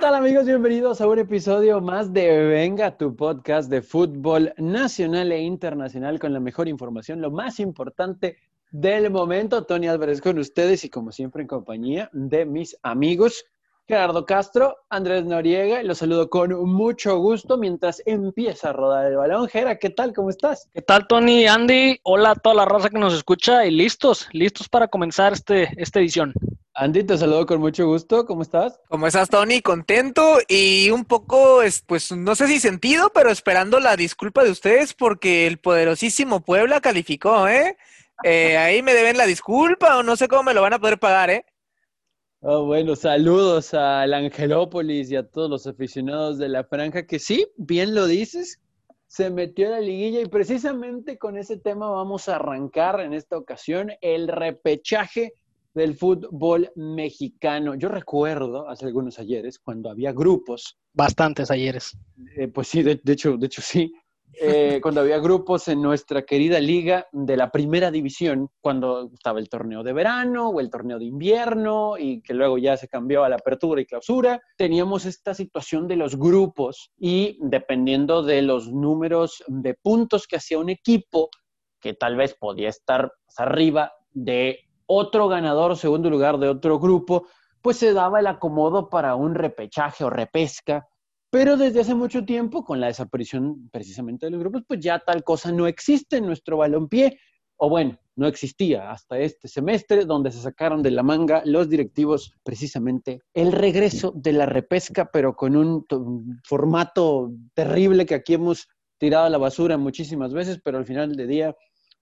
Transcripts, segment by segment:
tal amigos? Bienvenidos a un episodio más de Venga, tu podcast de fútbol nacional e internacional con la mejor información, lo más importante del momento. Tony Álvarez con ustedes y como siempre en compañía de mis amigos Gerardo Castro, Andrés Noriega, los saludo con mucho gusto mientras empieza a rodar el balón. Gera, ¿qué tal? ¿Cómo estás? ¿Qué tal, Tony? Andy, hola a toda la raza que nos escucha y listos, listos para comenzar este, esta edición. Andy, te saludo con mucho gusto. ¿Cómo estás? ¿Cómo estás, Tony? Contento y un poco, pues, no sé si sentido, pero esperando la disculpa de ustedes porque el poderosísimo Puebla calificó, ¿eh? eh ahí me deben la disculpa o no sé cómo me lo van a poder pagar, ¿eh? Oh, bueno, saludos al Angelópolis y a todos los aficionados de la franja, que sí, bien lo dices, se metió a la liguilla y precisamente con ese tema vamos a arrancar en esta ocasión el repechaje del fútbol mexicano. Yo recuerdo hace algunos ayeres cuando había grupos. Bastantes ayeres. Eh, pues sí, de, hecho, de hecho sí. Eh, cuando había grupos en nuestra querida liga de la primera división, cuando estaba el torneo de verano o el torneo de invierno y que luego ya se cambió a la apertura y clausura, teníamos esta situación de los grupos y dependiendo de los números de puntos que hacía un equipo, que tal vez podía estar arriba de otro ganador segundo lugar de otro grupo, pues se daba el acomodo para un repechaje o repesca. Pero desde hace mucho tiempo, con la desaparición precisamente de los grupos, pues ya tal cosa no existe en nuestro balompié, o bueno, no existía hasta este semestre, donde se sacaron de la manga los directivos precisamente el regreso de la repesca, pero con un formato terrible que aquí hemos tirado a la basura muchísimas veces, pero al final del día,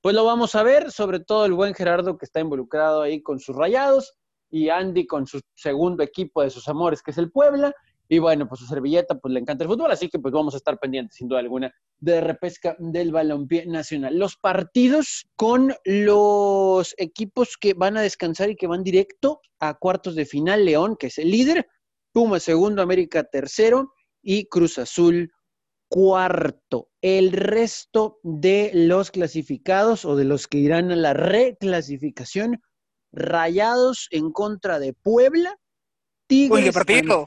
pues lo vamos a ver, sobre todo el buen Gerardo que está involucrado ahí con sus rayados y Andy con su segundo equipo de sus amores, que es el Puebla. Y bueno, pues su servilleta, pues le encanta el fútbol, así que pues vamos a estar pendientes, sin duda alguna, de repesca del balompié nacional. Los partidos con los equipos que van a descansar y que van directo a cuartos de final, León, que es el líder, Puma segundo, América tercero y Cruz Azul cuarto. El resto de los clasificados o de los que irán a la reclasificación, Rayados en contra de Puebla, Tigres. Uy, partido!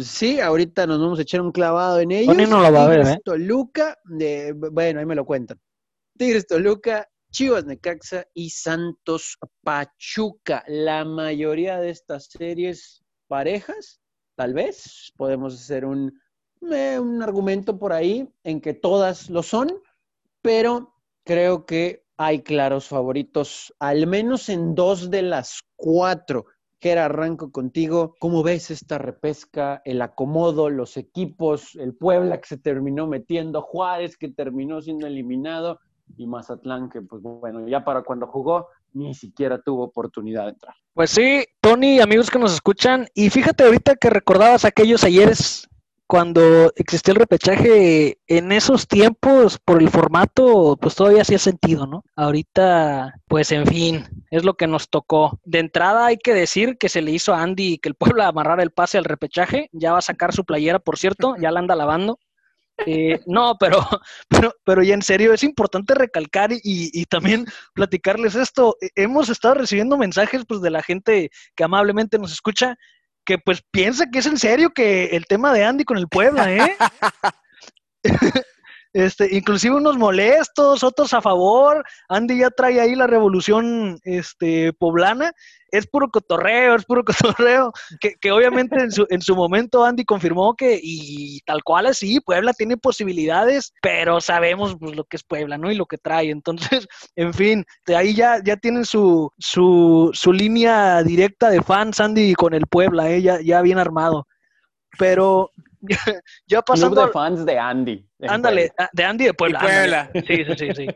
Sí, ahorita nos vamos a echar un clavado en ellos. no lo va a ver, ¿eh? Toluca, de, bueno, ahí me lo cuentan. Tigres Toluca, Chivas Necaxa y Santos Pachuca. La mayoría de estas series parejas, tal vez, podemos hacer un, un argumento por ahí en que todas lo son, pero creo que hay claros favoritos, al menos en dos de las cuatro. Jera, arranco contigo. ¿Cómo ves esta repesca, el acomodo, los equipos, el Puebla que se terminó metiendo, Juárez que terminó siendo eliminado y Mazatlán que, pues bueno, ya para cuando jugó ni siquiera tuvo oportunidad de entrar? Pues sí, Tony, amigos que nos escuchan, y fíjate ahorita que recordabas aquellos ayeres cuando existió el repechaje en esos tiempos, por el formato, pues todavía hacía sentido, ¿no? Ahorita, pues en fin, es lo que nos tocó. De entrada hay que decir que se le hizo a Andy que el pueblo amarrara el pase al repechaje. Ya va a sacar su playera, por cierto, ya la anda lavando. Eh, no, pero, pero, pero ya en serio, es importante recalcar y, y, también platicarles esto. Hemos estado recibiendo mensajes pues, de la gente que amablemente nos escucha que pues piensa que es en serio que el tema de Andy con el Puebla, ¿eh? este, inclusive unos molestos, otros a favor. Andy ya trae ahí la revolución este, poblana es puro cotorreo, es puro cotorreo, que, que obviamente en su, en su, momento Andy confirmó que, y tal cual así, Puebla tiene posibilidades, pero sabemos pues, lo que es Puebla, ¿no? Y lo que trae. Entonces, en fin, de ahí ya, ya tienen su, su, su línea directa de fans, Andy, con el Puebla, ¿eh? ya, ya bien armado. Pero ya pasando... Club de fans de Andy. Ándale, ah, de Andy de Puebla. Puebla. Sí, sí, sí, sí.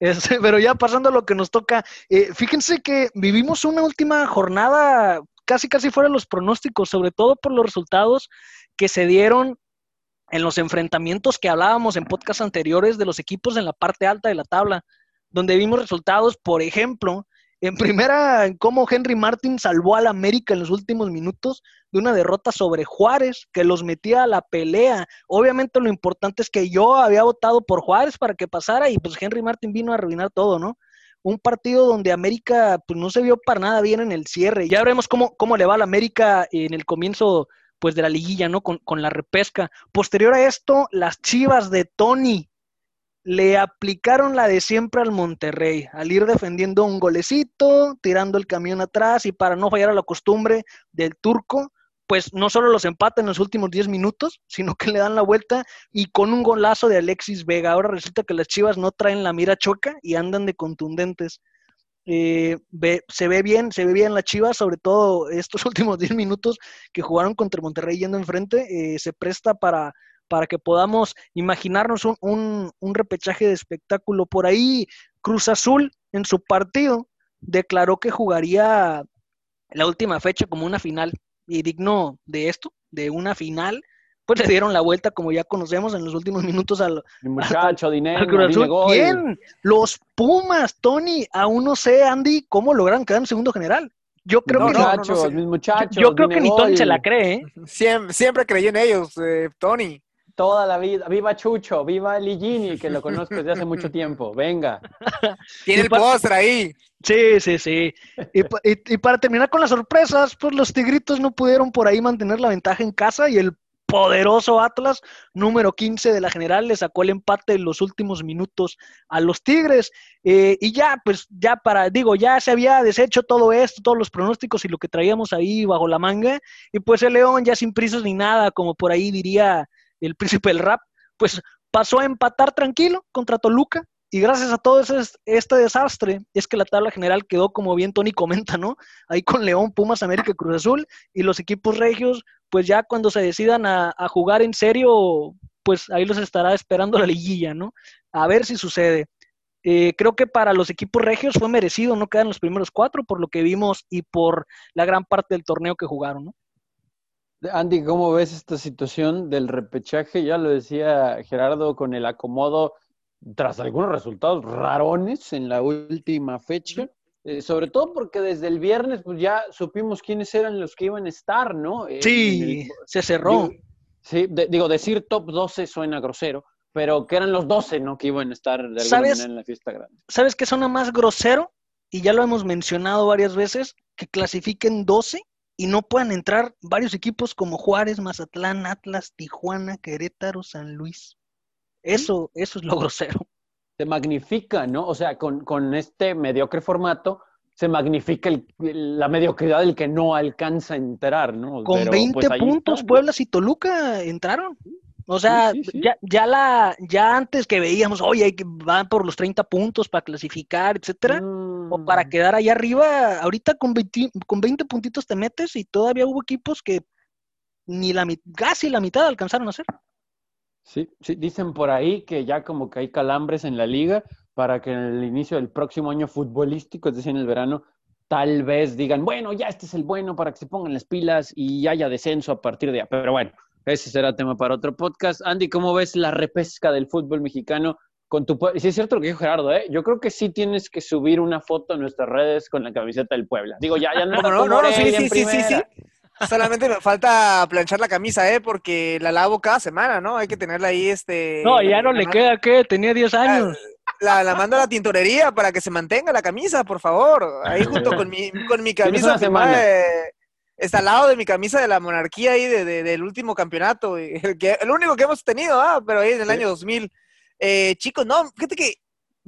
Este, pero ya pasando a lo que nos toca, eh, fíjense que vivimos una última jornada casi casi fuera de los pronósticos, sobre todo por los resultados que se dieron en los enfrentamientos que hablábamos en podcasts anteriores de los equipos en la parte alta de la tabla, donde vimos resultados, por ejemplo, en primera, cómo Henry Martin salvó al América en los últimos minutos de una derrota sobre Juárez, que los metía a la pelea. Obviamente lo importante es que yo había votado por Juárez para que pasara y pues Henry Martin vino a arruinar todo, ¿no? Un partido donde América pues no se vio para nada bien en el cierre. Ya veremos cómo, cómo le va a la América en el comienzo pues de la liguilla, ¿no? Con, con la repesca. Posterior a esto, las Chivas de Tony le aplicaron la de siempre al Monterrey, al ir defendiendo un golecito, tirando el camión atrás y para no fallar a la costumbre del turco, pues no solo los empata en los últimos 10 minutos, sino que le dan la vuelta y con un golazo de Alexis Vega. Ahora resulta que las Chivas no traen la mira choca y andan de contundentes. Eh, se ve bien, se ve bien la Chivas, sobre todo estos últimos 10 minutos que jugaron contra Monterrey yendo enfrente, eh, se presta para, para que podamos imaginarnos un, un, repechaje de espectáculo. Por ahí, Cruz Azul en su partido declaró que jugaría la última fecha como una final y digno de esto, de una final. Pues le dieron la vuelta, como ya conocemos, en los últimos minutos al muchacho, dinero, Cruz Azul. Bien, los Pumas, Tony, aún no sé, Andy, cómo lograron quedar en segundo general. Yo creo que muchachos, mis muchachos, yo, creo que ni Tony se la cree. ¿eh? Siempre, siempre creí en ellos, eh, Tony toda la vida. Viva Chucho, viva Ligini, que lo conozco desde hace mucho tiempo. Venga. Tiene el postre ahí. Sí, sí, sí. Y, para terminar con las sorpresas, pues los Tigritos no pudieron por ahí mantener la ventaja en casa y el poderoso Atlas, número 15 de la general, le sacó el empate en los últimos minutos a los Tigres. Eh, y ya, pues ya para, digo, ya se había deshecho todo esto, todos los pronósticos y lo que traíamos ahí bajo la manga. Y pues el León ya sin prisas ni nada, como por ahí diría el príncipe del rap, pues pasó a empatar tranquilo contra Toluca. Y gracias a todo ese, este desastre, es que la tabla general quedó como bien Tony comenta, ¿no? Ahí con León, Pumas, América Cruz Azul. Y los equipos regios, pues ya cuando se decidan a, jugar en serio, pues ahí los estará esperando la liguilla, ¿no? A ver si sucede. Eh, creo que para los equipos regios fue merecido no quedar en los primeros cuatro por lo que vimos y por la gran parte del torneo que jugaron, ¿no? Andy, ¿cómo ves esta situación del repechaje? Ya lo decía Gerardo con el acomodo tras algunos resultados rarones en la última fecha. Eh, sobre todo porque desde el viernes pues ya supimos quiénes eran los que iban a estar, ¿no? sí, se cerró. sí, digo, decir top 12 suena grosero, pero que eran los 12, ¿no? Que iban a estar de alguna manera en la fiesta grande. ¿Sabes qué suena más grosero? Y ya lo hemos mencionado varias veces, que clasifiquen 12 y no puedan entrar varios equipos como Juárez, Mazatlán, Atlas, Tijuana, Querétaro, San Luis. Eso, eso es lo grosero. Se magnifica, ¿no? O sea, con, este mediocre formato se magnifica la mediocridad del que no alcanza a entrar, ¿no? Con 20 pues, puntos, Pueblas y Toluca entraron. O sea, Ya, ya, la, ya antes que veíamos, oye, hay que van por los 30 puntos para clasificar, etcétera, o para mm. quedar ahí arriba, ahorita con 20, con 20 puntitos te metes y todavía hubo equipos que ni la casi la mitad alcanzaron a hacer. Sí, sí, dicen por ahí que ya como que hay calambres en la liga para que en el inicio del próximo año futbolístico, es decir, en el verano, tal vez digan, bueno, ya este es el bueno para que se pongan las pilas y haya descenso a partir de ya. Pero bueno, ese será tema para otro podcast. Andy, ¿cómo ves la repesca del fútbol mexicano con tu Sí es cierto lo que dijo Gerardo, ¿eh? Yo creo que sí tienes que subir una foto en nuestras redes con la camiseta del Puebla. Digo, ya, ya no. no, no, no, sí, sí, sí, sí, sí. Solamente me falta planchar la camisa, ¿eh? Porque la lavo cada semana, ¿no? Hay que tenerla ahí, este... No, ya no le queda, ¿qué? Tenía 10 años. La, la, mando a la tintorería para que se mantenga la camisa, por favor. Ahí junto con mi, con mi camisa está al lado de mi camisa de la monarquía ahí de, del último campeonato, el, que, el único que hemos tenido, ah, pero ahí en el año 2000. Eh, chicos, no, fíjate que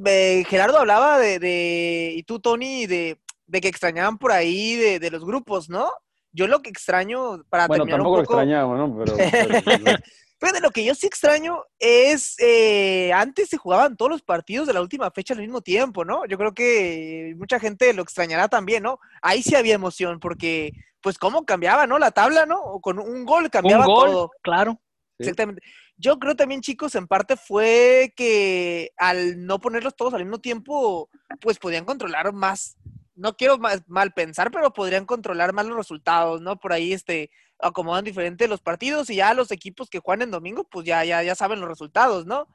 eh, Gerardo hablaba de, de, y tú, Tony, de, de que extrañaban por ahí de, de, los grupos, ¿no? Yo lo que extraño, para bueno, terminar tampoco un poco... lo extrañamos, ¿no? Pero, Pero de lo que yo sí extraño es, eh, antes se jugaban todos los partidos de la última fecha al mismo tiempo, ¿no? Yo creo que mucha gente lo extrañará también, ¿no? Ahí sí había emoción, porque pues cómo cambiaba, ¿no? La tabla, ¿no? Con un gol cambiaba un gol, todo. Claro. Exactamente. Yo creo también, chicos, en parte fue que al no ponerlos todos al mismo tiempo, pues podían controlar más. No quiero mal pensar, pero podrían controlar más los resultados, ¿no? Por ahí, este, acomodan diferente los partidos y ya los equipos que juegan en domingo, pues ya, ya, ya saben los resultados, ¿no?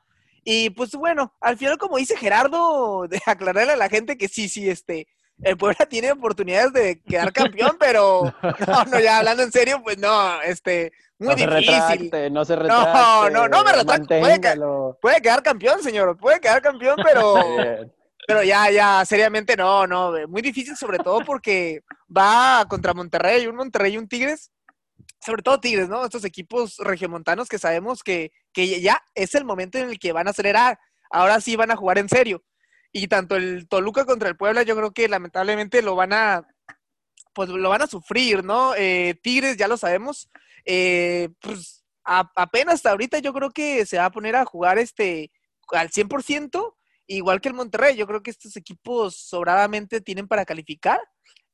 Y pues bueno, al final, como dice Gerardo, de aclararle a la gente que sí, sí, este, el Puebla tiene oportunidades de quedar campeón, pero no, no, ya hablando en serio, pues no, este, muy no difícil. Se retracte, no se retracte. No, no, no me retracto. Puede, puede, quedar campeón, señor, puede quedar campeón, pero, pero ya, ya, seriamente no, no, muy difícil sobre todo porque va contra Monterrey, un Monterrey y un Tigres sobre todo Tigres, ¿no? Estos equipos regiomontanos que sabemos que, que ya es el momento en el que van a acelerar. Ahora sí van a jugar en serio. Y tanto el Toluca contra el Puebla, yo creo que lamentablemente lo van a, pues lo van a sufrir, ¿no? Eh, Tigres, ya lo sabemos, eh, pues apenas hasta ahorita yo creo que se va a poner a jugar este al 100%, igual que el Monterrey. Yo creo que estos equipos sobradamente tienen para calificar.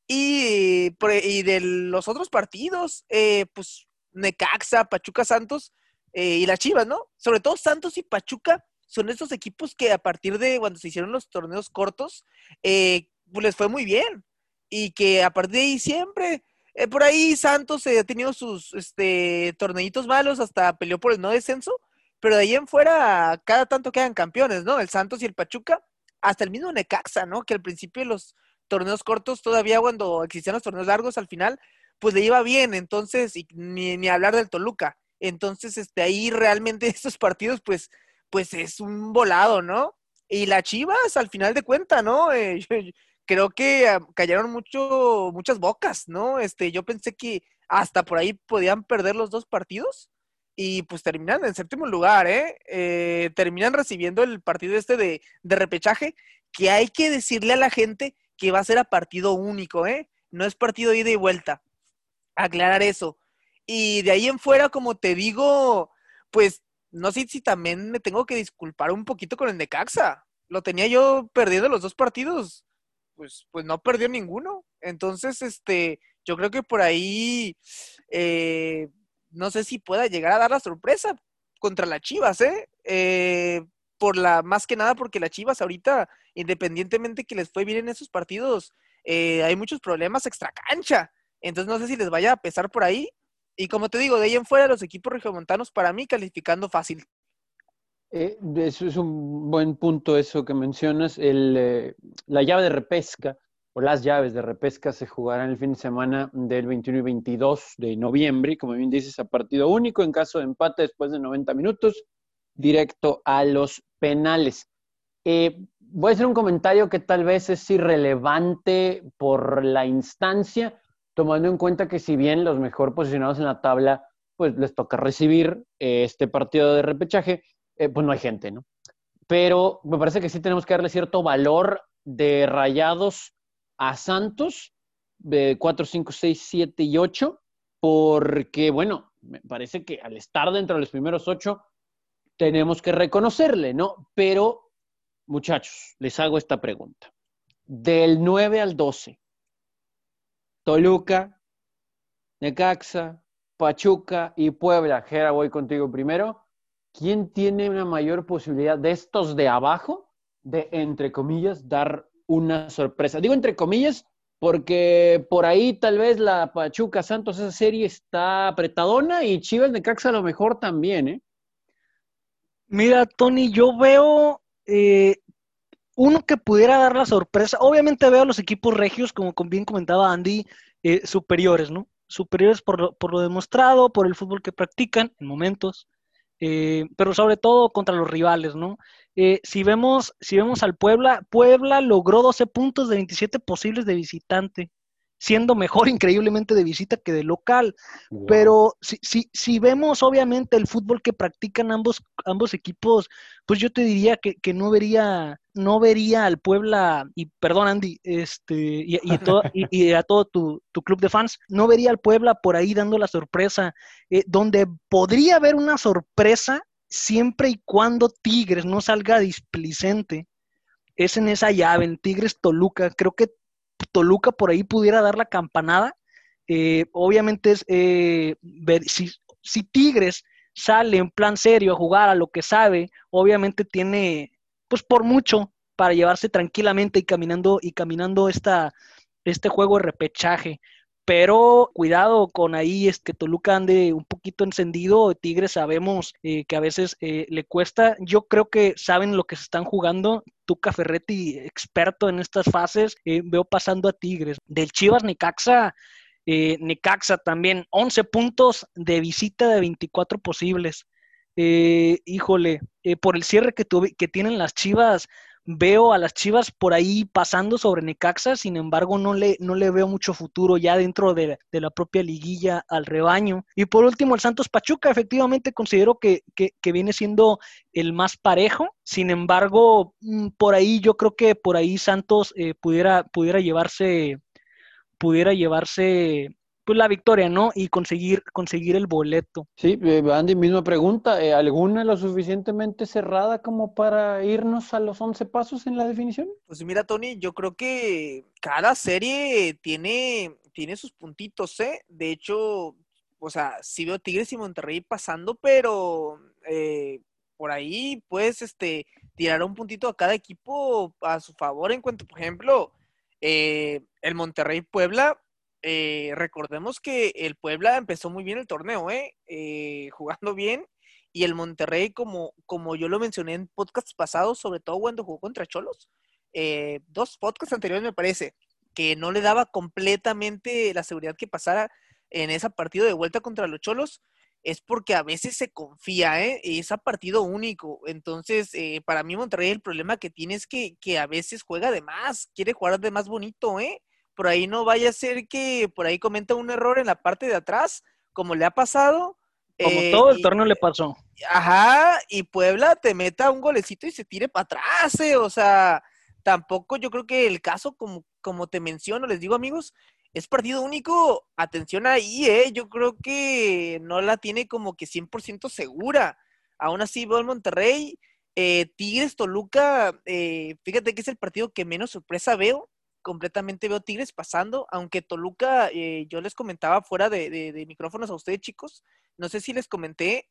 Y, y de los otros partidos, eh, pues Necaxa, Pachuca Santos eh, y las Chivas, ¿no? Sobre todo Santos y Pachuca son estos equipos que a partir de cuando se hicieron los torneos cortos, eh, pues les fue muy bien. Y que a partir de ahí siempre, por ahí Santos ha tenido sus este, torneitos malos, hasta peleó por el no descenso, pero de ahí en fuera cada tanto quedan campeones, ¿no? El Santos y el Pachuca, hasta el mismo Necaxa, ¿no? Que al principio los torneos cortos, todavía cuando existían los torneos largos al final, pues le iba bien, entonces, y ni, ni hablar del Toluca. Entonces, este, ahí realmente estos partidos, pues, pues es un volado, ¿no? Y las Chivas, al final de cuenta, ¿no? Eh, creo que ah, cayeron mucho, muchas bocas, ¿no? Este, yo pensé que hasta por ahí podían perder los dos partidos y pues terminan en séptimo lugar, ¿eh? ¿eh? terminan recibiendo el partido este de, de, repechaje, que hay que decirle a la gente que va a ser a partido único, ¿eh? No es partido ida y vuelta. Aclarar eso. Y de ahí en fuera, como te digo, pues no sé si también me tengo que disculpar un poquito con el Necaxa. Lo tenía yo perdiendo los dos partidos, pues, pues no perdió ninguno. Entonces, este, yo creo que por ahí eh, no sé si pueda llegar a dar la sorpresa contra las Chivas, ¿eh? ¿eh? por la, más que nada porque las Chivas ahorita, independientemente que les fue bien en esos partidos, eh, hay muchos problemas extra cancha. Entonces no sé si les vaya a pesar por ahí. Y como te digo, de ahí en fuera los equipos regiomontanos para mí calificando fácil. Eh, eso es un buen punto eso que mencionas. El, la llave de repesca o las llaves de repesca se jugarán el fin de semana del 21 y 22 de noviembre, como bien dices, a partido único, en caso de empate después de 90 minutos, directo a los penales. Eh, voy a hacer un comentario que tal vez es irrelevante por la instancia, tomando en cuenta que si bien los mejor posicionados en la tabla, pues les toca recibir eh, este partido de repechaje, eh, pues no hay gente, ¿no? Pero me parece que sí tenemos que darle cierto valor de rayados a Santos de 4, 5, 6, 7 y 8, porque, bueno, me parece que al estar dentro de los primeros 8, tenemos que reconocerle, ¿no? Pero, muchachos, les hago esta pregunta. Del 9 al 12, Toluca, Necaxa, Pachuca y Puebla. Jera, voy contigo primero. ¿Quién tiene una mayor posibilidad de estos de abajo de, entre comillas, dar una sorpresa. Digo entre comillas, porque por ahí tal vez la Pachuca Santos, esa serie está apretadona y Chivas de Caxa a lo mejor también, ¿eh? Mira, Tony, yo veo eh, uno que pudiera dar la sorpresa. Obviamente veo a los equipos regios, como bien comentaba Andy, eh, superiores, ¿no? Superiores por lo, por lo demostrado, por el fútbol que practican en momentos. Eh, pero sobre todo contra los rivales, ¿no? Eh, si, vemos, si vemos al Puebla, Puebla logró 12 puntos de 27 posibles de visitante, siendo mejor increíblemente de visita que de local. Pero si, si, si, vemos obviamente el fútbol que practican ambos, ambos equipos, pues yo te diría que, que no vería no vería al Puebla, y perdón Andy, este, y, y, a todo tu, tu, club de fans, no vería al Puebla por ahí dando la sorpresa, eh, donde podría haber una sorpresa siempre y cuando Tigres no salga displicente, es en esa llave, en Tigres Toluca, creo que Toluca por ahí pudiera dar la campanada, eh, obviamente es eh, ver si, si Tigres sale en plan serio a jugar a lo que sabe, obviamente tiene pues por mucho para llevarse tranquilamente y caminando y caminando esta, este juego de repechaje. Pero cuidado con ahí, es que Toluca ande un poquito encendido. Tigres sabemos eh, que a veces eh, le cuesta. Yo creo que saben lo que se están jugando. Tuca Ferretti, experto en estas fases, eh, veo pasando a Tigres. Del Chivas Necaxa, Necaxa también, 11 puntos de visita de 24 posibles. híjole, eh, por el cierre que, tuve, que tienen las Chivas, veo a las Chivas por ahí pasando sobre Necaxa, sin embargo no le, no le veo mucho futuro ya dentro de, la propia liguilla al rebaño. Y por último, el Santos Pachuca, efectivamente considero que, viene siendo el más parejo, sin embargo, mm, por ahí yo creo que por ahí Santos eh, pudiera, pudiera llevarse pudiera llevarse pues la victoria, ¿no? Y conseguir, conseguir el boleto. Sí, eh, Andy, misma pregunta, eh, ¿alguna lo suficientemente cerrada como para irnos a los 11 pasos en la definición? Pues mira, Tony, yo creo que cada serie tiene, tiene sus puntitos, ¿eh? De hecho, o sea, sí veo Tigres y Monterrey pasando, pero eh, por ahí puedes este, tirar un puntito a cada equipo a su favor en cuanto, por ejemplo, el Monterrey Puebla eh, recordemos que el Puebla empezó muy bien el torneo, ¿eh? ¿eh? jugando bien. Y el Monterrey, como, como yo lo mencioné en podcasts pasados, sobre todo cuando jugó contra Cholos, eh, dos podcasts anteriores me parece, que no le daba completamente la seguridad que pasara en ese partido de vuelta contra los Cholos, es porque a veces se confía, ¿eh? Es a partido único. Entonces, para mí Monterrey el problema que tiene es que, que a veces juega de más, quiere jugar de más bonito, ¿eh? Por ahí no vaya a ser que por ahí cometa un error en la parte de atrás, como le ha pasado. Como eh, todo el torneo le pasó. Ajá, y Puebla te meta un golecito y se tire para atrás, eh, o sea, tampoco yo creo que el caso, como, como te menciono, les digo amigos, es partido único, atención ahí, eh, yo creo que no la tiene como que 100% segura. Aún así veo el Monterrey, eh, Tigres, Toluca, fíjate que es el partido que menos sorpresa veo completamente veo Tigres pasando, aunque Toluca, eh, yo les comentaba fuera de, micrófonos a ustedes chicos, no sé si les comenté,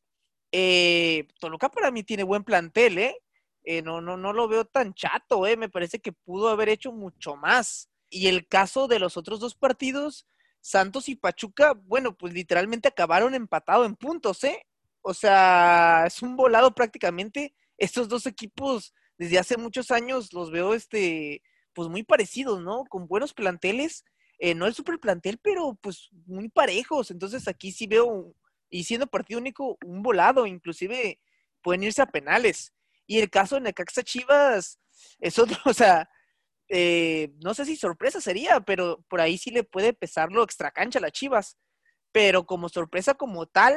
eh, Toluca para mí tiene buen plantel, ¿eh? ¿eh? no, no, no lo veo tan chato, ¿eh? Me parece que pudo haber hecho mucho más. Y el caso de los otros dos partidos, Santos y Pachuca, bueno, pues literalmente acabaron empatados en puntos, ¿eh? O sea, es un volado prácticamente. Estos dos equipos desde hace muchos años los veo este pues muy parecidos, ¿no? Con buenos planteles, eh, no el super plantel, pero pues muy parejos. Entonces aquí sí veo, y siendo partido único, un volado, inclusive pueden irse a penales. Y el caso de Necaxa Chivas es otro, o sea, eh, no sé si sorpresa sería, pero por ahí sí le puede pesar lo extracancha a las Chivas. Pero como sorpresa como tal.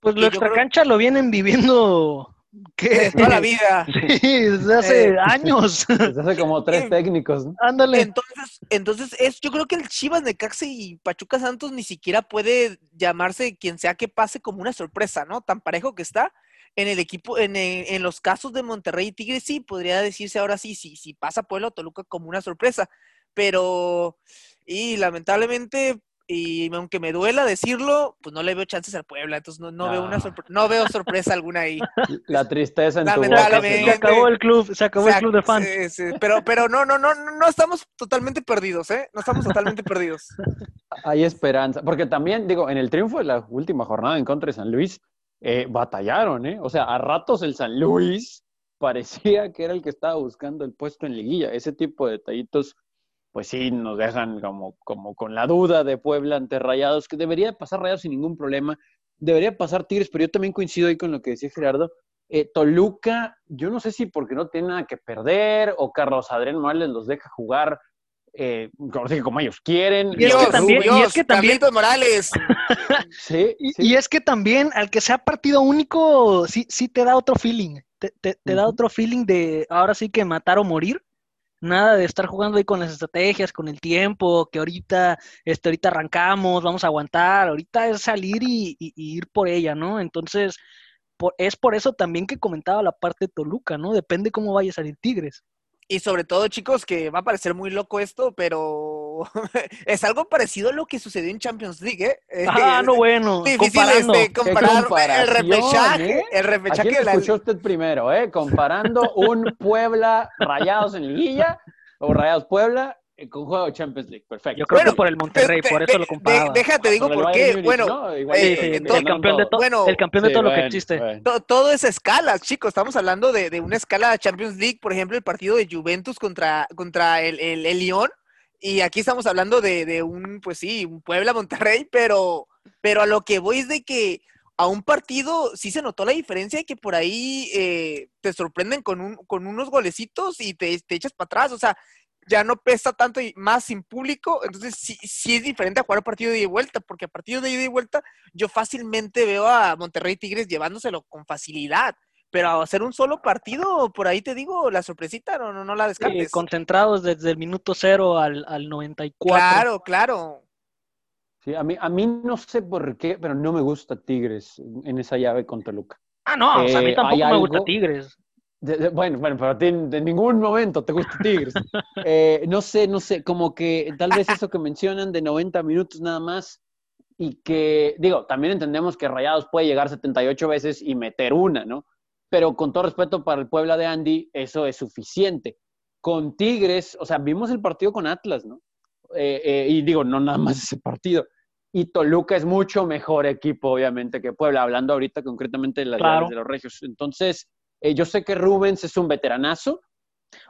Pues lo extracancha lo vienen viviendo ¿Qué? Toda la vida. Sí, desde hace eh, años. Desde hace como tres técnicos. Ándale. Entonces, entonces es, yo creo que el Chivas de Caxe y Pachuca Santos ni siquiera puede llamarse quien sea que pase como una sorpresa, ¿no? Tan parejo que está. En el equipo, en, en los casos de Monterrey y Tigres, sí, podría decirse ahora sí, sí, si pasa Puebla o Toluca como una sorpresa. Pero, y lamentablemente, y aunque me duela decirlo, pues no le veo chances al Puebla, entonces no, no, veo una no veo sorpresa alguna ahí. La tristeza en tu boca, Se acabó el club, se acabó el club de fans. Pero, pero no, no, no, no estamos totalmente perdidos, ¿eh? No estamos totalmente perdidos. Hay esperanza, porque también, digo, en el triunfo de la última jornada en contra de San Luis, eh, batallaron, ¿eh? O sea, a ratos el San Luis parecía que era el que estaba buscando el puesto en liguilla. Ese tipo de detallitos pues sí, nos dejan como, como con la duda de Puebla ante Rayados, que debería pasar Rayados sin ningún problema, debería pasar Tigres, pero yo también coincido ahí con lo que decía Gerardo. Eh, Toluca, yo no sé si porque no tiene nada que perder o Carlos Adrián Morales los deja jugar eh, como, ellos quieren. Y es que también, y es que también Morales. sí, y, es que también, al que sea partido único, sí, sí te da otro feeling. Te, te da otro feeling de ahora sí que matar o morir. Nada de estar jugando ahí con las estrategias, con el tiempo, que ahorita, este, ahorita arrancamos, vamos a aguantar, ahorita es salir y, ir por ella, ¿no? Entonces, es por eso también que comentaba la parte de Toluca, ¿no? Depende cómo vaya a salir Tigres. Y sobre todo, chicos, que va a parecer muy loco esto, pero es algo parecido a lo que sucedió en Champions League, ¿eh? Ah, no, bueno. Difícil este, comparar el repechaje. Eh? El repechaje ¿A escuchó usted primero, ¿eh? Comparando un Puebla Rayados en Liguilla o Rayados Puebla eh, con juego de Champions League, perfecto. Yo creo que por el Monterrey, por eso lo comparaba. déjate, digo por qué. Bueno, eh, el, campeón de el, campeón de todo lo que existe. Todo, es escala, chicos. Estamos hablando de, de, una escala de Champions League, por ejemplo, el partido de Juventus contra, contra el, el, el Lyon. Y aquí estamos hablando de, de, un, pues sí, un Puebla-Monterrey, pero, pero a lo que voy es de que a un partido sí se notó la diferencia de que por ahí eh, te sorprenden con, un, con unos golecitos y te, te echas para atrás. O sea, ya no pesa tanto y más sin público, entonces sí, sí es diferente a jugar un partido de ida y vuelta, porque a partido de ida y vuelta yo fácilmente veo a Monterrey Tigres llevándoselo con facilidad, pero a hacer un solo partido, por ahí te digo, la sorpresita no, no, no la descartes. concentrados desde el minuto cero al, al 94. Claro, claro. Sí, a mí, a mí no sé por qué, pero no me gusta Tigres en esa llave con Toluca. Ah, no, o sea, a mí Eh, tampoco me gusta Tigres. De- de- bueno, bueno, pero a ti en, en ningún momento te gusta Tigres. Eh, no sé, no sé, como que tal vez eso que mencionan de 90 minutos nada más y que, digo, también entendemos que Rayados puede llegar 78 veces y meter una, ¿no? Pero con todo respeto para el Puebla de Andy, eso es suficiente. Con Tigres, o sea, vimos el partido con Atlas, ¿no? Eh, eh, y digo, no nada más ese partido. Y Toluca es mucho mejor equipo, obviamente, que Puebla, hablando ahorita concretamente de las Claro. de los Regios. Entonces, eh, yo sé que Rubens es un veteranazo,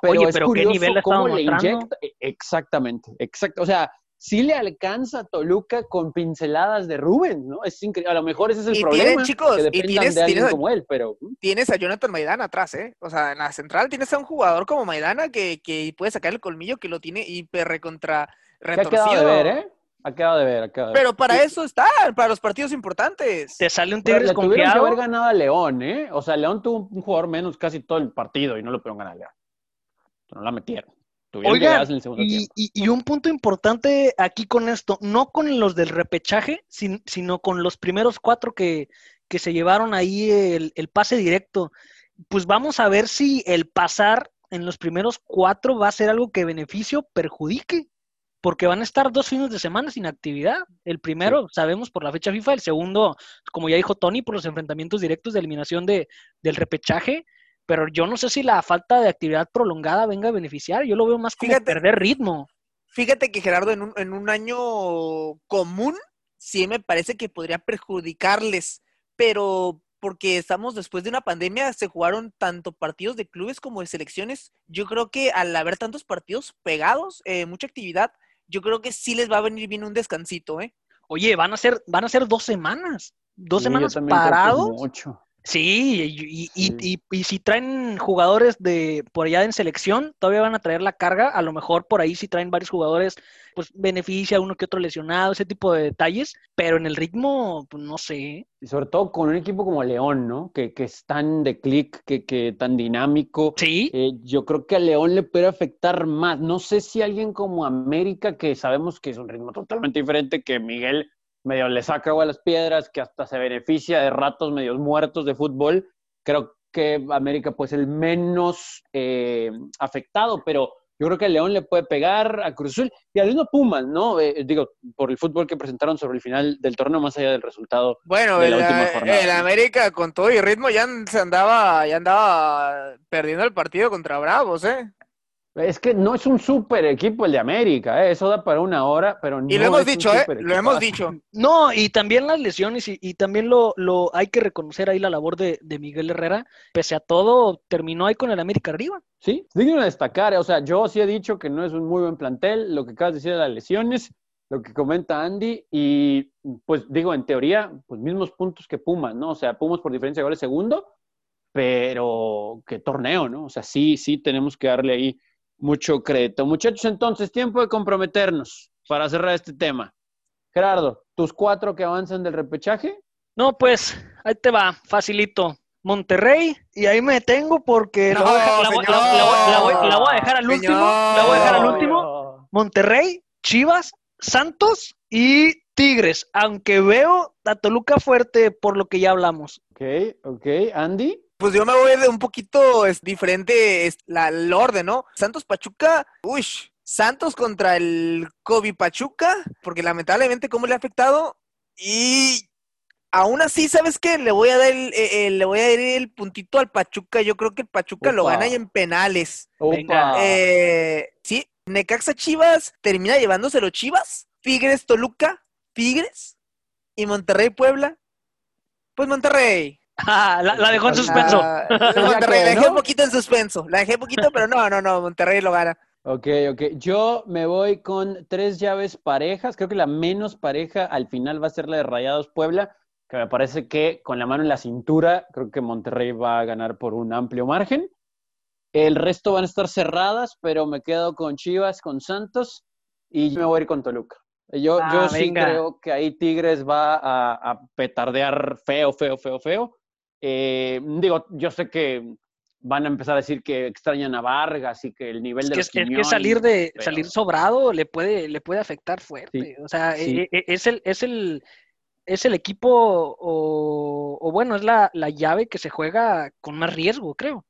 pero Oye, es pero ¿qué curioso nivel cómo le inyecta. eh, Exactamente, exacto. O sea, sí le alcanza a Toluca con pinceladas de Rubens, ¿no? Es increíble. A lo mejor ese es el Y problema. tienen, chicos, que y tienes- de alguien tienes- como él, pero Tienes a Jonathan Maidana atrás, ¿eh? O sea, en la central tienes a un jugador como Maidana que, que puede sacar el colmillo que lo tiene hiper recontra que ha quedado de retorcido. ver, ¿eh? Ha quedado de ver, ha quedado de ver. Pero para Sí, eso están, para los partidos importantes. Te sale un Tigres le tuvieron que confiado. haber ganado a León, ¿eh? O sea, León tuvo un jugador menos casi todo el partido y no lo pudieron ganar a León. No la metieron. Oigan, el segundo y, y- y un punto importante aquí con esto, no con los del repechaje, sin- sino con los primeros cuatro que, que se llevaron ahí el, el pase directo. Pues vamos a ver si el pasar en los primeros cuatro va a ser algo que beneficio o perjudique, porque van a estar dos fines de semana sin actividad. El primero, sabemos por la fecha FIFA, el segundo, como ya dijo Tony, por los enfrentamientos directos de eliminación de, del repechaje. Pero yo no sé si la falta de actividad prolongada venga a beneficiar. Yo lo veo más como Fíjate. perder ritmo. Fíjate que Gerardo, en un, en un año común, sí me parece que podría perjudicarles, pero porque estamos después de una pandemia, se jugaron tanto partidos de clubes como de selecciones. Yo creo que al haber tantos partidos pegados, eh, mucha actividad, yo creo que sí les va a venir bien un descansito, ¿eh? Oye, van a ser, van a ser dos semanas. Dos Sí, semanas parados. Sí, y, y- y- Sí. y- y si traen jugadores de por allá en selección, todavía van a traer la carga. A lo mejor por ahí si traen varios jugadores, pues beneficia a uno que otro lesionado, ese tipo de detalles. Pero en el ritmo, pues no sé. Y sobre todo con un equipo como León, ¿no? Que, que es tan de clic, que, que tan dinámico. Sí, Eh, yo creo que a León le puede afectar más. No sé si alguien como América, que sabemos que es un ritmo totalmente diferente, que Miguel medio le saca agua a las piedras, que hasta se beneficia de ratos medios muertos de fútbol. Creo que América puede ser el menos eh, afectado, pero yo creo que a León le puede pegar a Cruz Azul y al mismo Pumas, ¿no? Eh, digo, por el fútbol que presentaron sobre el final del torneo, más allá del resultado. Bueno, de la el, última eh, jornada. el América con todo y ritmo ya se andaba, ya andaba perdiendo el partido contra Bravos, ¿eh? Es que no es un super equipo el de América, ¿eh? eso da para una hora, pero no Y lo hemos es un dicho, ¿eh? Lo hemos dicho. No, y también las lesiones, y, y también lo, lo hay que reconocer ahí la labor de, de Miguel Herrera. Pese a todo, terminó ahí con el América arriba. Sí, digno de destacar, ¿eh? o sea, yo sí he dicho que no es un muy buen plantel, lo que acabas de decir de las lesiones, lo que comenta Andy, y pues digo, en teoría, pues mismos puntos que Pumas, ¿no? O sea, Pumas por diferencia de goles segundo, pero qué torneo, ¿no? O sea, sí, sí tenemos que darle ahí mucho crédito. Muchachos, entonces, tiempo de comprometernos para cerrar este tema. Gerardo, tus cuatro que avanzan del repechaje. No, pues, ahí te va, facilito. Monterrey, y ahí me detengo porque la, No, voy a dejar- la voy- la- la voy- la voy- la voy a dejar al último. La voy a dejar al Señor. último. Monterrey, Chivas, Santos y Tigres. Aunque veo a Toluca fuerte por lo que ya hablamos. Ok, ok. Andy. Pues yo me voy de un poquito es, diferente es, la, el orden, ¿no? Santos Pachuca, uy, Santos contra el Kobe Pachuca, porque lamentablemente cómo le ha afectado. Y aún así, ¿sabes qué? Le voy a dar el, eh, eh, le voy a dar el puntito al Pachuca. Yo creo que el Pachuca lo gana y en penales. Opa. Eh, sí, Necaxa Chivas termina llevándoselo Chivas, Tigres Toluca, Tigres y Monterrey Puebla. Pues Monterrey. Ah, la, la dejó en suspenso. Ah, Monterrey, la dejé ¿no? un poquito en suspenso. La dejé poquito, pero no, no, no, Monterrey lo gana. Ok, ok. Yo me voy con tres llaves parejas. Creo que la menos pareja al final va a ser la de Rayados Puebla. que me parece que con la mano en la cintura, creo que Monterrey va a ganar por un amplio margen. El resto van a estar cerradas, pero me quedo con Chivas, con Santos y me voy a ir con Toluca. Yo, Ah, yo sí creo que ahí Tigres va a, a petardear feo, feo, feo, feo. Eh, digo, yo sé que van a empezar a decir que extrañan a Vargas y que el nivel Es de que, los es que salir de pero- salir sobrado le puede le puede afectar fuerte. Sí, O sea, sí. e- e- es el es el es el equipo o, o bueno, es la, la llave que se juega con más riesgo, creo.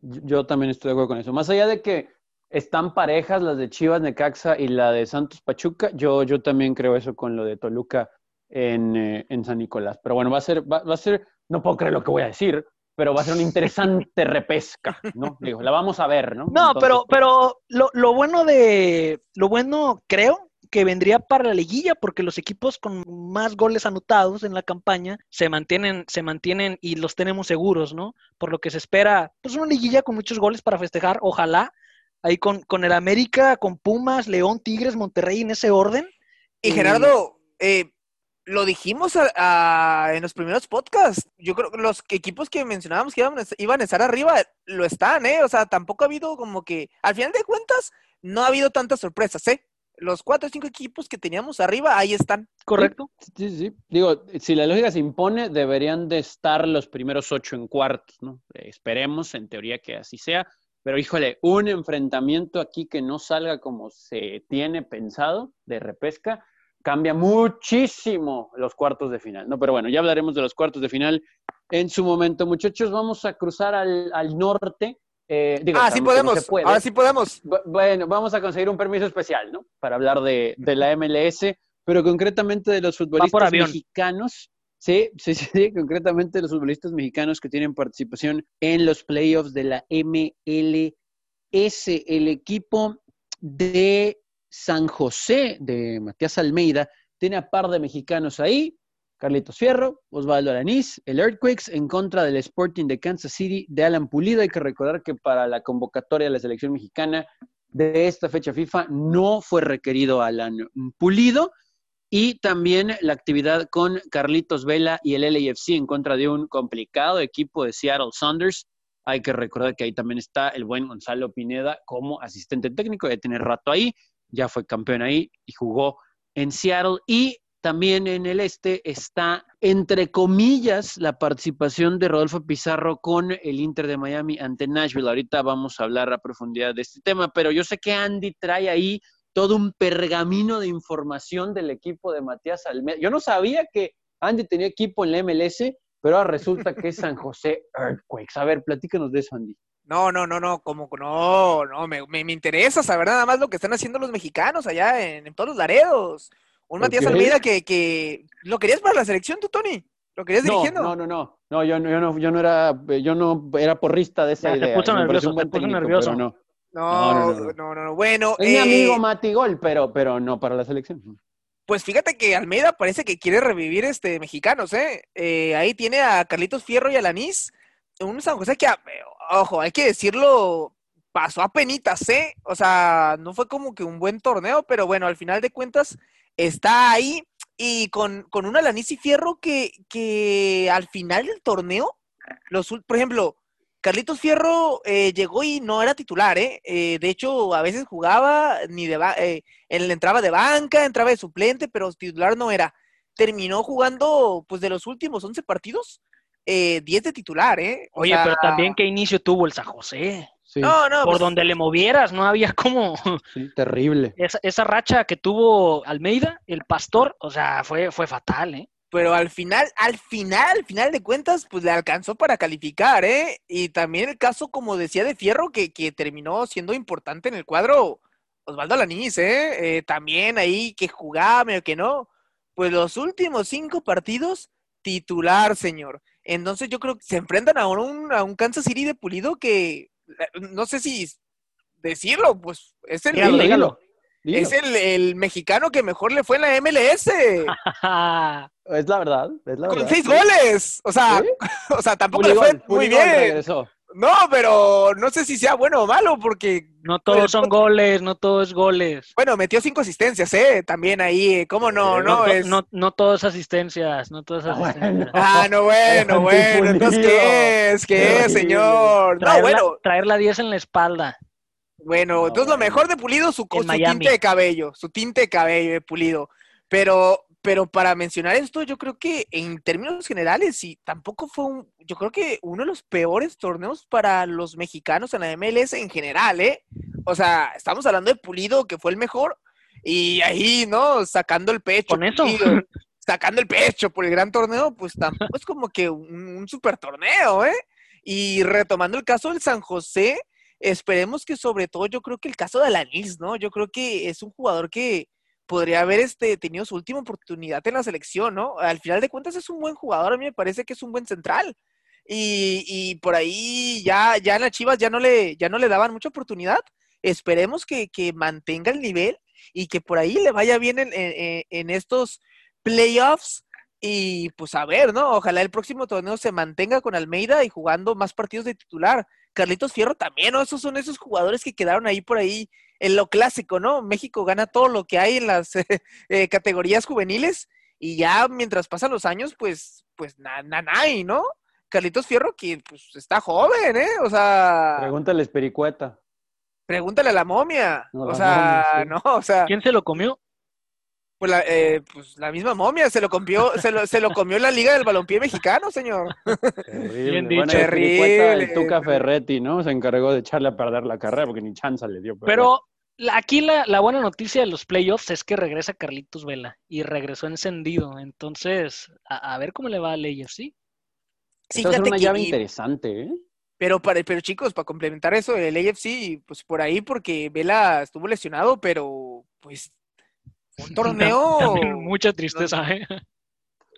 Yo yo también estoy de acuerdo con eso. Más allá de que están parejas las de Chivas, Necaxa y la de Santos Pachuca, yo, yo también creo eso con lo de Toluca en, eh, en San Nicolás. Pero bueno, va a ser, va, va a ser, no puedo creer lo que voy a decir, pero va a ser una interesante repesca, ¿no? Digo, la vamos a ver, ¿no? No, Entonces, pero, pero lo, lo bueno de, lo bueno creo que vendría para la liguilla porque los equipos con más goles anotados en la campaña se mantienen, se mantienen y los tenemos seguros, ¿no? Por lo que se espera, pues una liguilla con muchos goles para festejar, ojalá, ahí con, con el América, con Pumas, León, Tigres, Monterrey en ese orden. Y Gerardo, eh, lo dijimos en los primeros podcasts. Yo creo que los equipos que mencionábamos que iban a, iban a estar arriba lo están, ¿eh? O sea, tampoco ha habido como que, al final de cuentas, no ha habido tantas sorpresas, ¿eh? Los cuatro o cinco equipos que teníamos arriba, ahí están. ¿Correcto? Sí, sí, sí. Digo, si la lógica se impone, deberían de estar los primeros ocho en cuartos, ¿no? Eh, esperemos, en teoría, que así sea. Pero híjole, un enfrentamiento aquí que no salga como se tiene pensado de repesca, cambia muchísimo los cuartos de final, ¿no? Pero bueno, ya hablaremos de los cuartos de final en su momento. Muchachos, vamos a cruzar al, al norte. Eh, digo, ah, sí no podemos. Ahora sí podemos. Bu- Bueno, vamos a conseguir un permiso especial, ¿no? Para hablar de, de la MLS, pero concretamente de los futbolistas mexicanos. Sí, sí, sí, sí, concretamente de los futbolistas mexicanos que tienen participación en los playoffs de la MLS. El equipo de San José, de Matías Almeida, tiene a par de mexicanos ahí. Carlitos Fierro, Osvaldo Alanís, el Earthquakes en contra del Sporting de Kansas City de Alan Pulido. Hay que recordar que para la convocatoria de la selección mexicana de esta fecha FIFA no fue requerido Alan Pulido. Y también la actividad con Carlitos Vela y el LAFC en contra de un complicado equipo de Seattle Saunders. Hay que recordar que ahí también está el buen Gonzalo Pineda como asistente técnico, ya tiene rato ahí, ya fue campeón ahí y jugó en Seattle. Y también en el este está, entre comillas, la participación de Rodolfo Pizarro con el Inter de Miami ante Nashville. Ahorita vamos a hablar a profundidad de este tema, pero yo sé que Andy trae ahí todo un pergamino de información del equipo de Matías Almeida. Yo no sabía que Andy tenía equipo en la MLS, pero ahora resulta que es San José Earthquakes. A ver, platícanos de eso, Andy. No, no, no, no, como que no, no, me, me, me interesa saber nada más lo que están haciendo los mexicanos allá en, en todos los laredos. Un Matías. Almeida que, que lo querías para la selección, tú, Tony. ¿Lo querías No, dirigiendo? no, no, no. No, yo, no- yo no, yo no era, yo no era porrista de esa Ya, se idea. puso nervioso, un buen se puso técnico, nervioso. no. No, No, no, no, no, no. no, Bueno, Es mi eh, amigo Mati Gol, pero, pero no para la selección. pues fíjate que Almeida parece que quiere revivir este mexicanos, ¿eh? Eh, ahí tiene a Carlitos Fierro y a Lanís. Un San José que, ojo, hay que decirlo, pasó a penitas, ¿eh? O sea, no fue como que un buen torneo, pero bueno, al final de cuentas está ahí y con, con un Alanís y Fierro que, que al final del torneo, los, por ejemplo, Carlitos Fierro eh, llegó y no era titular, ¿eh? Eh, De hecho, a veces jugaba, ni de eh, él entraba de banca, entraba de suplente, pero titular no era. Terminó jugando, pues, de los últimos 11 partidos, eh, 10 de titular, ¿eh? O Oye, sea, pero también qué inicio tuvo el San José. Sí, No, no, Por pues, donde le movieras, no había como sí, terrible. esa, esa racha que tuvo Almeida, el pastor, o sea, fue, fue fatal, ¿eh? pero al final, al final, al final de cuentas, pues le alcanzó para calificar, ¿eh? Y también el caso, como decía, de Fierro, que, que terminó siendo importante en el cuadro, Osvaldo Alanís, ¿eh? Eh, También ahí que jugaba, medio que no. Pues los últimos cinco partidos, titular, señor. Entonces yo creo que se enfrentan a un, a un Kansas City de Pulido que, eh, no sé si decirlo, pues es el, Dígalo, es el, el mexicano que mejor le fue en la MLS. Es la verdad, es la Con verdad. seis goles. O sea, ¿Sí? o sea, tampoco le Puligol, fue muy bien. regresó. No, pero no sé si sea bueno o malo, porque. No todos son goles, no todo es goles. Bueno, metió cinco asistencias, ¿eh? También ahí, ¿cómo no? No, no, es... no, no todas asistencias, no todas asistencias. Ah, no, bueno, bueno. Entonces, ¿qué es? ¿Qué es, señor? Traer, No, bueno. la, traer la 10 en la espalda. Bueno, No, entonces lo mejor de Pulido, su, su tinte de cabello, su tinte de cabello de Pulido. Pero, pero para mencionar esto, yo creo que en términos generales, sí, tampoco fue un, yo creo que uno de los peores torneos para los mexicanos en la MLS en general, ¿eh? O sea, estamos hablando de Pulido, que fue el mejor, y ahí, ¿no? Sacando el pecho. Con eso. Pulido, sacando el pecho por el gran torneo, pues tampoco es como que un, un super torneo, ¿eh? Y retomando el caso del San José, esperemos que sobre todo yo creo que el caso de Alanis, ¿no? Yo creo que es un jugador que podría haber este, tenido su última oportunidad en la selección, ¿no? Al final de cuentas es un buen jugador, a mí me parece que es un buen central. Y, y por ahí ya, ya en las Chivas ya no le, ya no le daban mucha oportunidad. Esperemos que, que mantenga el nivel y que por ahí le vaya bien en, en- en estos playoffs. Y pues a ver, ¿no? Ojalá el próximo torneo se mantenga con Almeida y jugando más partidos de titular. Carlitos Fierro también, ¿no? Esos son esos jugadores que quedaron ahí por ahí en lo clásico, ¿no? México gana todo lo que hay en las eh, categorías juveniles y ya mientras pasan los años, pues, pues, na, na, nay, ¿no? Carlitos Fierro, que pues está joven, ¿eh? O sea, Pregúntale Pericueta. pregúntale a la momia. No, o la sea, momia, sí. no, o sea, ¿Quién se lo comió? Pues la, eh, pues la misma momia se lo comió, se lo, se lo comió la Liga del Balompié Mexicano, señor. Terrible. Bien Bueno, dicho. el Terrible. Tuca Ferretti, ¿no? Se encargó de echarle a perder la carrera porque ni chanza le dio. Pero la- aquí la, la buena noticia de los playoffs es que regresa Carlitos Vela y regresó encendido. Entonces, a, a ver cómo le va al AFC. Sí, fíjate una que- llave y- interesante, ¿eh? Pero, para, pero chicos, para complementar eso, el AFC, pues por ahí, porque Vela estuvo lesionado, pero pues un torneo, También mucha tristeza, ¿eh?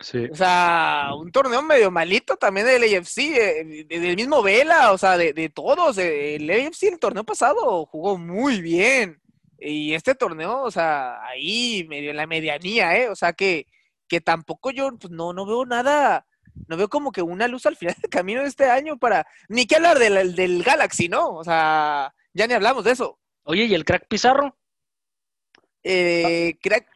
Sí. o sea, un torneo medio malito también del AFC, eh, de- del mismo Vela, o sea, de, de todos. eh, El AFC el torneo pasado jugó muy bien. Y este torneo, o sea, ahí medio en la medianía, ¿eh? O sea, que, que tampoco yo, pues no, no veo nada, no veo como que una luz al final del camino de este año para, ni que hablar del, del Galaxy, ¿no? O sea, ya ni hablamos de eso. Oye, ¿y el crack Pizarro? Eh, crack,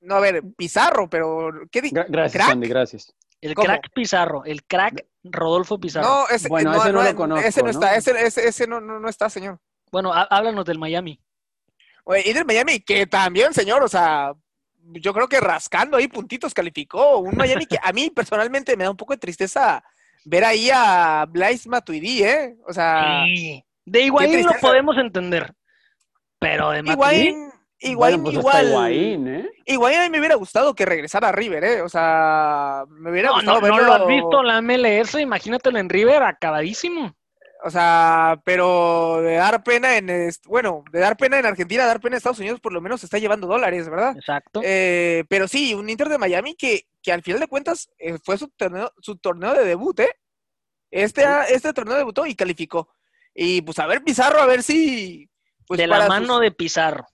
no, a ver, Pizarro, pero ¿qué di- Gra- gracias, ¿Crack? Andy, gracias. El ¿Cómo? crack Pizarro, el crack Rodolfo Pizarro. No, ese, Bueno, ese no lo conozco, Ese no ¿no? está, ese, ese, ese no, no, no está, señor. Bueno, há- háblanos del Miami. Oye, y del Miami, que también, señor, o sea, yo creo que rascando ahí puntitos calificó. Un Miami que a mí personalmente me da un poco de tristeza ver ahí a Blaise Matuidi, ¿eh? O sea, Sí. De Higuaín lo podemos entender, pero de Matuidi, Higuaín, Higuaín bueno, pues igual. Higuaín, ¿eh? Higuaín a mí me hubiera gustado que regresara a River, ¿eh? O sea, me hubiera no, gustado no, no lo has visto la MLS, imagínatelo en River, acabadísimo. O sea, pero de dar pena en, bueno, de dar pena en Argentina, dar pena en Estados Unidos, por lo menos se está llevando dólares, ¿verdad? Exacto. Eh, pero sí, un Inter de Miami que, que al final de cuentas eh, fue su torneo, su torneo de debut, ¿eh? Este, este torneo debutó y calificó. Y pues a ver, Pizarro, a ver si. Pues, de la mano sus- de Pizarro.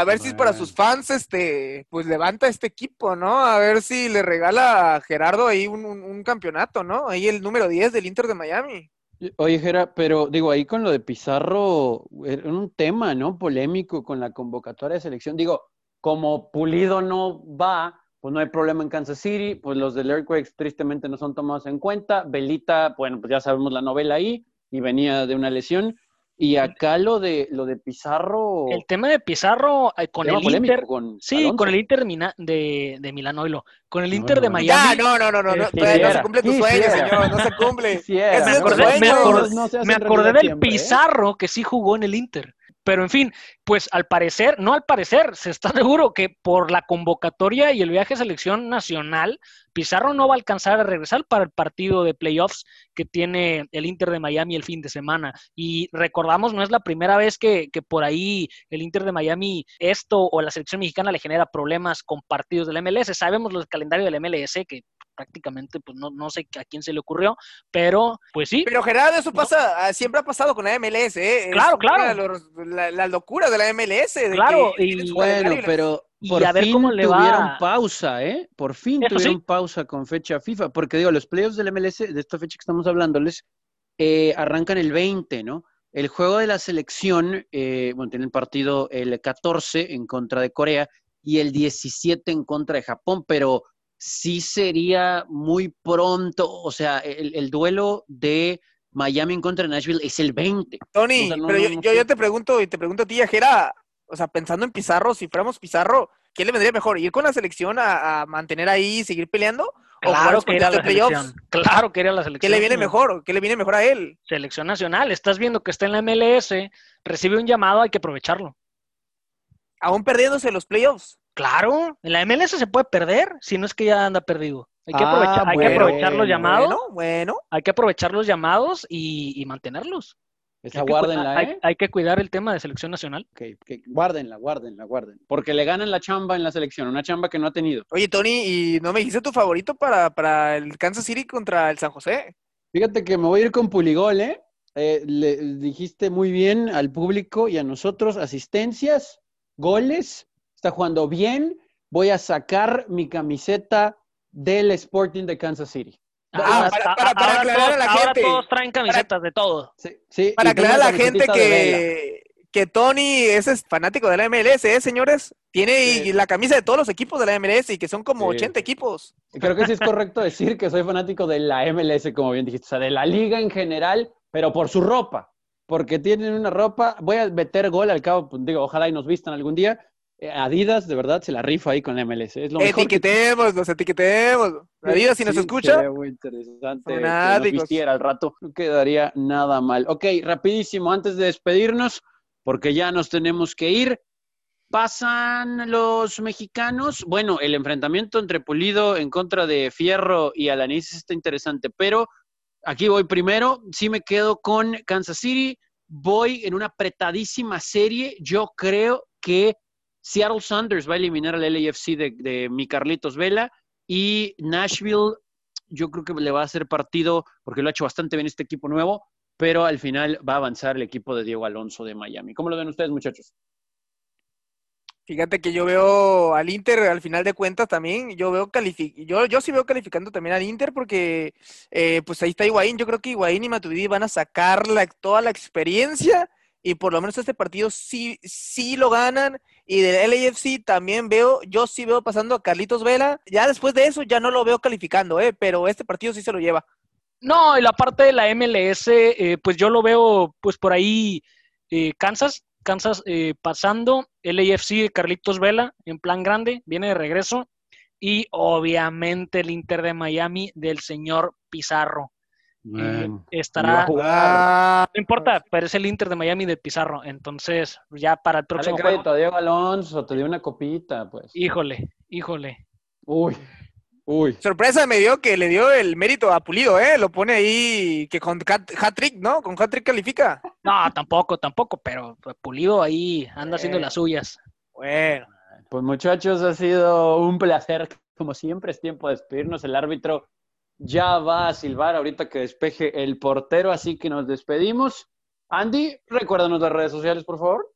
A ver si para Bueno. sus fans, este, pues levanta este equipo, ¿no? A ver si le regala a Gerardo ahí un, un- un campeonato, ¿no? Ahí el número 10 del Inter de Miami. Oye, Jera, pero digo, ahí con lo de Pizarro, era un tema, ¿no? Polémico con la convocatoria de selección. Digo, como Pulido no va, pues no hay problema en Kansas City, pues los del Earthquakes tristemente no son tomados en cuenta. Belita, bueno, pues ya sabemos la novela ahí, y venía de una lesión. Y acá lo de lo de Pizarro, El tema de Pizarro eh, con el polémico Inter, con sí, Alonso. con el Inter de, Mina- de, de Milán, oílo. Con el Inter no, de no. Ya, Miami. no, no, no, no, no, Eh, todavía no se cumple tu sueño, señor, no se cumple. Ese me es tu acordé, sueño. me acordé- No se hace me acordé del siempre, ¿eh? Pizarro que sí jugó en el Inter. Pero en fin, pues al parecer, no al parecer, se está seguro que por la convocatoria y el viaje a selección nacional, Pizarro no va a alcanzar a regresar para el partido de playoffs que tiene el Inter de Miami el fin de semana. Y recordamos, no es la primera vez que, que por ahí el Inter de Miami, esto o la selección mexicana le genera problemas con partidos del MLS. Sabemos los calendario del MLS que prácticamente, pues no, no sé a quién se le ocurrió, pero pues sí, Pero Gerardo, eso pasa, ah, siempre ha pasado con la MLS, ¿eh? Claro, claro. la, la locura de la MLS. de Claro, que y- Bueno, y pero y por a ver fin cómo le va. tuvieron pausa, ¿eh? Por fin Eso tuvieron sí. pausa con fecha FIFA, porque digo, los playoffs del MLS, de esta fecha que estamos hablándoles, eh, arrancan el 20, ¿no? El juego de la selección, eh, bueno, tienen partido el 14 en contra de Corea y el 17 en contra de Japón, pero sí sería muy pronto, o sea, el, el duelo de Miami en contra de Nashville es el 20. Tony, O sea, no- pero no- yo, no yo, te pregunto y te pregunto a ti, Ajera, o sea, pensando en Pizarro, si fuéramos Pizarro, ¿qué le vendría mejor? ¿Ir con la selección a, a mantener ahí y seguir peleando? ¿O jugar Claro que ir a partidos la selección. Claro que ir a la selección. ¿Qué le viene mejor? ¿Qué le viene mejor a él? Selección nacional. Estás viendo que está en la MLS, recibe un llamado, hay que aprovecharlo. Aún perdiéndose los playoffs. Claro, en la MLS se puede perder, si no es que ya anda perdido. Hay que Ah, aprovechar, hay que aprovechar los llamados, Bueno, bueno. hay que aprovechar los llamados y, y mantenerlos. Esa Hay que, guárdenla, ¿eh? hay que cuidar el tema de selección nacional. Ok, ok, guárdenla, guárdenla, guárdenla. Porque le ganan la chamba en la selección, una chamba que no ha tenido. Oye, Tony, ¿y no me dijiste tu favorito para, para el Kansas City contra el San José? Fíjate que me voy a ir con Puligol, ¿eh? Eh, le dijiste muy bien al público y a nosotros asistencias, goles, está jugando bien. Voy a sacar mi camiseta del Sporting de Kansas City. Ah, Ahora- para- para- para ahora aclarar todos- a la ahora gente. todos traen camisetas de todo. Sí, sí, Para aclarar a la gente que, que Tony es es fanático de la MLS, ¿eh, señores? Tiene Sí. la camisa de todos los equipos de la MLS y que son como Sí. 80 equipos. Creo que sí es correcto decir que soy fanático de la MLS, como bien dijiste, o sea, de la liga en general, pero por su ropa, porque tienen una ropa, voy a meter gol al cabo, pues, digo, ojalá y nos vistan algún día. Eh, Adidas, de verdad, se la rifa ahí con la MLS. Es lo mejor que Etiquetemos, los etiquetemos. Adiós, si nos escucha. sería muy interesante que nos al rato. No quedaría nada mal. Ok, rapidísimo, antes de despedirnos, porque ya nos tenemos que ir. Pasan los mexicanos. Bueno, el enfrentamiento entre Pulido en contra de Fierro y Alanis está interesante, pero aquí voy primero. Sí me quedo con Kansas City. Voy en una apretadísima serie. Yo creo que Seattle Sanders va a eliminar al LAFC de, de mi Carlitos Vela y Nashville yo creo que le va a hacer partido porque lo ha hecho bastante bien este equipo nuevo, pero al final va a avanzar el equipo de Diego Alonso de Miami. ¿Cómo lo ven ustedes, muchachos? Fíjate que yo veo al Inter al final de cuentas también, yo veo califi yo, yo sí veo calificando también al Inter porque eh, pues ahí está Higuaín, yo creo que Higuaín y Matuidi van a sacar la- toda la experiencia y por lo menos este partido sí, sí lo ganan y del LAFC también veo, yo sí veo pasando a Carlitos Vela, ya después de eso ya no lo veo calificando, eh, pero este partido sí se lo lleva. No, y la parte de la MLS, eh, pues yo lo veo pues por ahí eh, Kansas, Kansas eh, pasando, LAFC de Carlitos Vela en plan grande, viene de regreso, y obviamente el Inter de Miami del señor Pizarro. Eh, estará, Ah, no importa, pero es el Inter de Miami de Pizarro, entonces ya para el Dale próximo juego, crédito a Diego Alonso, te dio una copita, pues. híjole, híjole. Uy, uy. sorpresa me dio que le dio el mérito a Pulido, eh, lo pone ahí que con hat- hat-trick, ¿no? Con hat-trick califica. No, tampoco, tampoco, pero Pulido ahí anda haciendo Eh. las suyas. Bueno. Pues muchachos, ha sido un placer. Como siempre es tiempo de despedirnos. El árbitro ya va a silbar ahorita que despeje el portero, así que nos despedimos. Andy, recuérdanos las redes sociales, por favor.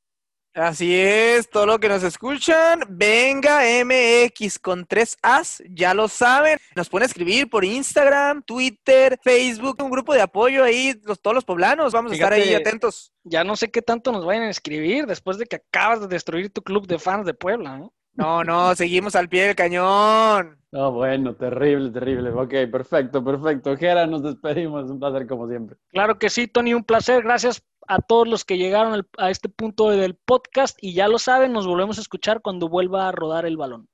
Así es, todo lo que nos escuchan, venga MX con tres As, ya lo saben. Nos pueden escribir por Instagram, Twitter, Facebook, un grupo de apoyo ahí, los, todos los poblanos, vamos a estar ahí atentos. Ya no sé qué tanto nos vayan a escribir después de que acabas de destruir tu club de fans de Puebla. ¿no? No, no, seguimos al pie del cañón. No, bueno, terrible, terrible. Ok, perfecto, perfecto. Gera, nos despedimos. Un placer como siempre. Claro que sí, Tony, un placer. Gracias a todos los que llegaron a este punto del podcast y ya lo saben, nos volvemos a escuchar cuando vuelva a rodar el balón.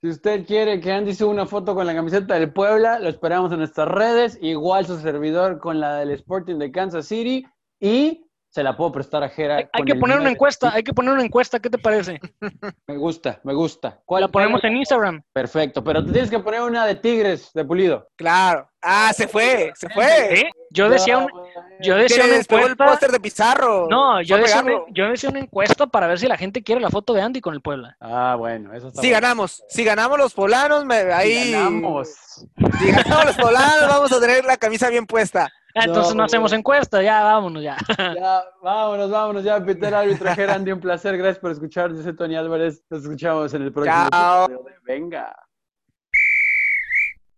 Si usted quiere que Andy suba una foto con la camiseta del Puebla, lo esperamos en nuestras redes. Igual su servidor con la del Sporting de Kansas City. Y se la puedo prestar a Gera. Hay, que poner una encuesta, hay que poner una encuesta, ¿qué te parece? Me gusta, me gusta. ¿Cuál La ponemos cuál- en Instagram. Perfecto, pero te tienes que poner una de Tigres de Pulido. Claro. Ah, se fue, se fue. ¿Eh? Yo decía, un- yo decía una despegó el encuesta. póster de Pizarro. No, yo decía, una, yo decía una encuesta para ver si la gente quiere la foto de Andy con el Puebla. Ah, bueno, eso está Si bueno. ganamos, si ganamos los poblanos, me- ahí. Si ganamos. Si ganamos los poblanos, vamos a tener la camisa bien puesta. Ah, Entonces No, no, hacemos güey. encuesta, ya vámonos ya. Ya, vámonos, vámonos ya, Peter Árbitro Gera, Andy, un placer. Gracias por escuchar. Yo soy Tony Álvarez. Nos escuchamos en el próximo Chao. episodio de Venga.